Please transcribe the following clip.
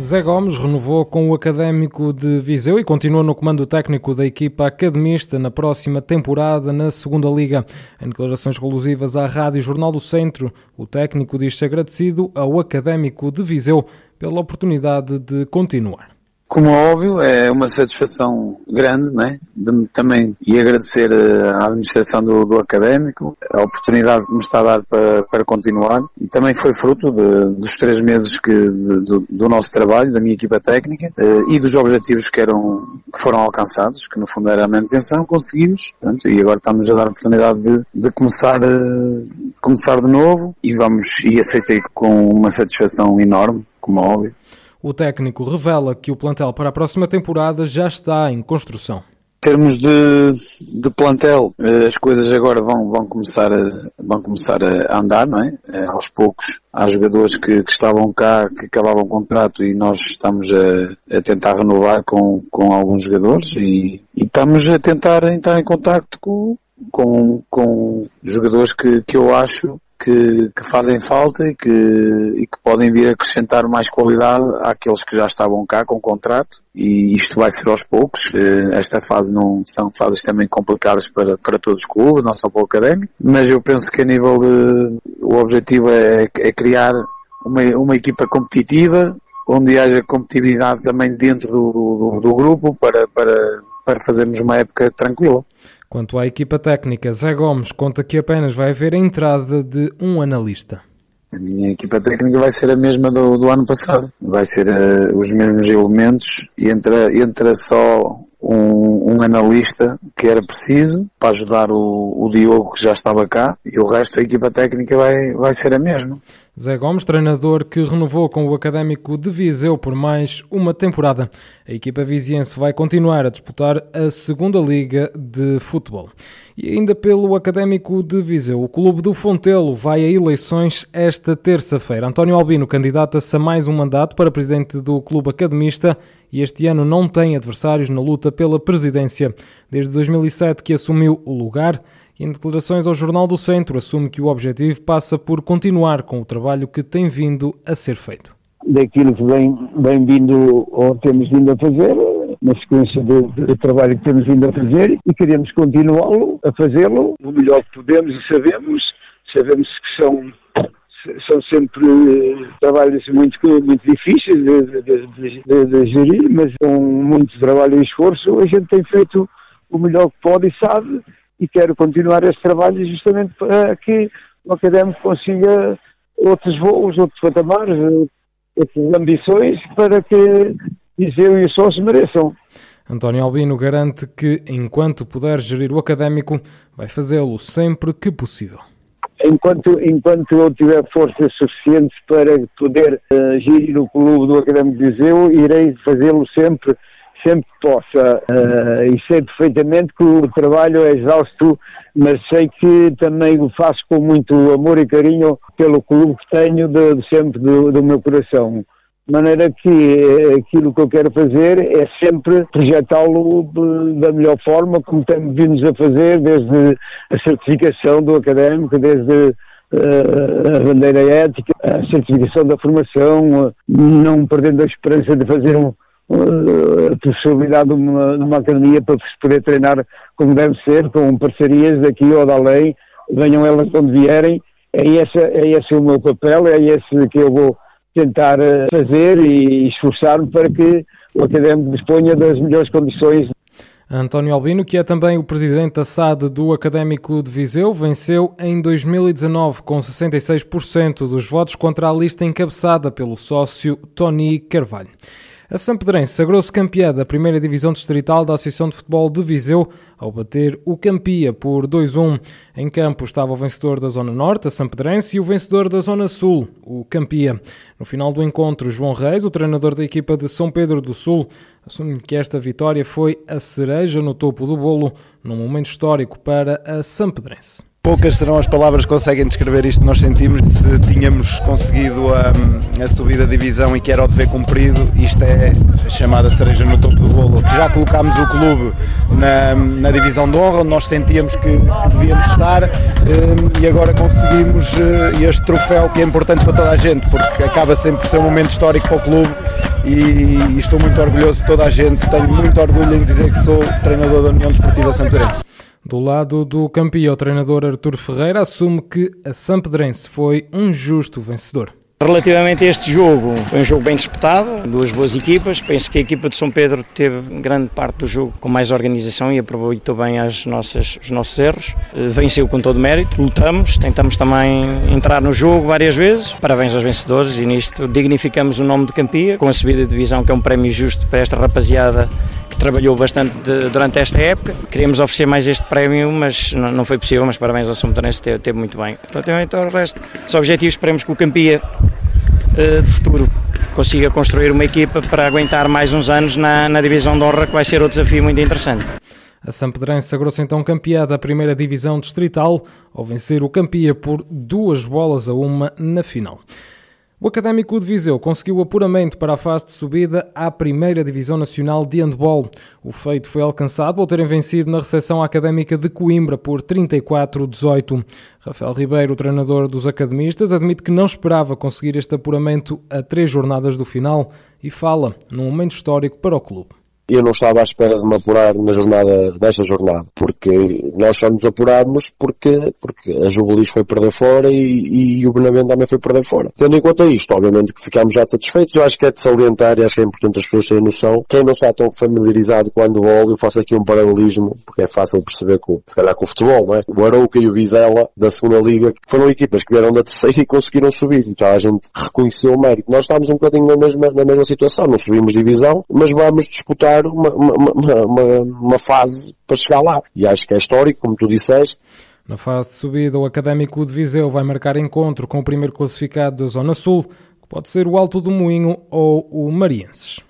Zé Gomes renovou com o Académico de Viseu e continua no comando técnico da equipa academista na próxima temporada na Segunda Liga. Em declarações relusivas à Rádio Jornal do Centro, o técnico diz-se agradecido ao Académico de Viseu pela oportunidade de continuar. Como é óbvio, é uma satisfação grande, né? De, também e agradecer eh, à administração do, do, académico a oportunidade que me está a dar para, para continuar e também foi fruto de, dos três meses que, de, do, do, nosso trabalho, da minha equipa técnica eh, e dos objetivos que eram que foram alcançados, que no fundo era a manutenção, conseguimos portanto, e agora estamos a dar a oportunidade de, de começar eh, começar de novo e vamos e aceitei com uma satisfação enorme, como é óbvio. O técnico revela que o plantel para a próxima temporada já está em construção. Em termos de, de plantel, eh, as coisas agora vão, vão, começar, a, vão começar a andar, não é? Eh, aos poucos. Há jogadores que, que estavam cá, que acabavam o contrato e nós estamos a, a tentar renovar com, com alguns jogadores e, e, estamos a tentar entrar em contato com, com, com jogadores que, que eu acho que, que fazem falta e que, e que podem vir acrescentar mais qualidade àqueles que já estavam cá com contrato e isto vai ser aos poucos. Eh, esta fase não são fases também complicadas para, para todos os clubes, não só para o académico, mas eu penso que a nível de, o objetivo é, é criar uma, uma equipa competitiva, onde haja competitividade também dentro do, do, do grupo para, para, para fazermos uma época tranquila. Quanto à equipa técnica, Zé Gomes conta que apenas vai haver a entrada de um analista. A minha equipa técnica vai ser a mesma do, do ano passado. Vai ser uh, os mesmos elementos e entra, entra só um, um, analista que era preciso para ajudar o, o, Diogo que já estava cá e o resto da equipa técnica vai, vai ser a mesma. Zé Gomes, treinador que renovou com o Académico de Viseu por mais uma temporada. A equipa viziense vai continuar a disputar a segunda Liga de Futebol. E ainda pelo Académico de Viseu, o Clube do Fontelo vai a eleições esta terça-feira. António Albino candidata-se a mais um mandato para presidente do Clube Academista e este ano não tem adversários na luta pela presidência. Desde 2007 que assumiu o lugar e em declarações ao Jornal do Centro assume que o objetivo passa por continuar com o trabalho que tem vindo a ser feito. Daquilo que vem, vem vindo ou temos vindo a fazer, na sequência do, do, trabalho que temos vindo a fazer e queremos continuá-lo, a fazê-lo o melhor que podemos e sabemos. Sabemos que são são sempre trabalhos muito, muito difíceis de, de, de, de, gerir, mas com muito trabalho e esforço a gente tem feito o melhor que pode e sabe e quero continuar esse trabalho justamente para que o académico consiga outros voos, outros patamares, outras ambições para que Viseu e os sócios mereçam. António Albino garante que, enquanto puder gerir o académico, vai fazê-lo sempre que possível. Enquanto, enquanto eu tiver forças suficientes para poder uh, gerir o clube do Académico de Viseu, irei fazê-lo sempre sempre que possa. Uh, e sei perfeitamente que o trabalho é exausto, mas sei que também o faço com muito amor e carinho pelo clube que tenho de, de sempre do, do, meu coração. De maneira que eh, aquilo que eu quero fazer é sempre projetá-lo da melhor forma, como temos vindo a fazer, desde a certificação do académico, desde uh, a bandeira ética, a certificação da formação, não perdendo a esperança de fazer um, a possibilidade de uma, de uma academia para se poder treinar como deve ser, com parcerias daqui ou da além, venham elas de onde vierem. É esse, é esse o meu papel, é esse que eu vou tentar eh, fazer e esforçar-me para que o académico disponha das melhores condições. António Albino, que é também o presidente da SAD do Académico de Viseu, venceu em 2019 com 66% dos votos contra a lista encabeçada pelo sócio Tony Carvalho. A Sampedrense sagrou-se campeã da primeira divisão distrital da Associação de Futebol de Viseu ao bater o Campia por 2-1. Em campo estava o vencedor da Zona Norte, a Sampedrense, e o vencedor da Zona Sul, o Campia. No final do encontro, João Reis, o treinador da equipa de São Pedro do Sul, assume que esta vitória foi a cereja no topo do bolo num momento histórico para a Sampedrense. Poucas serão as palavras que conseguem descrever isto que nós sentimos. Se tínhamos conseguido a, a subida da divisão e que era o dever cumprido, isto é a chamada cereja no topo do bolo. Já colocámos o clube na, na divisão de honra, onde nós sentíamos que, que devíamos estar um, e agora conseguimos uh, este troféu que é importante para toda a gente, porque acaba sempre por ser um momento histórico para o clube e, e estou muito orgulhoso de toda a gente. Tenho muito orgulho em dizer que sou treinador da União Desportiva Sampedrense. Do lado do campeão, o treinador Artur Ferreira assume que a Sampedrense foi um justo vencedor. Relativamente a este jogo, foi um jogo bem disputado, duas boas equipas. Penso que a equipa de São Pedro teve grande parte do jogo com mais organização e aproveitou bem as nossas, os nossos erros. Eh, venceu com todo mérito, lutamos, tentamos também entrar no jogo várias vezes. Parabéns aos vencedores e nisto dignificamos o nome de Campia com a subida de divisão, que é um prémio justo para esta rapaziada trabalhou bastante durante esta época. Queríamos oferecer mais este prémio, mas não, foi possível. Mas parabéns ao São Betonense, teve, teve muito bem. Relativamente ao resto, os objetivos, esperemos que o Campia uh, de futuro consiga construir uma equipa para aguentar mais uns anos na, na divisão de honra, que vai ser outro desafio muito interessante. A Sampedrense sagrou-se então campeã da primeira divisão distrital ao vencer o Campia por duas bolas a uma na final. O Académico de Viseu conseguiu apuramento para a fase de subida à primeira Divisão Nacional de Handball. O feito foi alcançado ao terem vencido na recepção académica de Coimbra por 34-18. Rafael Ribeiro, treinador dos academistas, admite que não esperava conseguir este apuramento a três jornadas do final e fala num momento histórico para o clube eu não estava à espera de me apurar na jornada, nesta jornada, porque nós só nos apurámos porque, porque a Jubilis foi perder fora e, e o Benavente também foi perder fora. Tendo em conta isto, obviamente que ficámos já satisfeitos, eu acho que é de salientar e acho que é importante as pessoas terem noção. Quem não está tão familiarizado com o handball, eu faço aqui um paralelismo, porque é fácil perceber com, se calhar com o futebol, não é? O Arouca e o Vizela, da segunda liga, foram equipas que vieram da terceira e conseguiram subir, então a gente reconheceu o mérito. Nós estamos um bocadinho na mesma, na mesma situação, não subimos divisão, mas vamos disputar uma, uma, uma, uma, fase para chegar lá. E acho que é histórico, como tu disseste. Na fase de subida, o Académico de Viseu vai marcar encontro com o primeiro classificado da Zona Sul, que pode ser o Alto do Moinho ou o Marienses.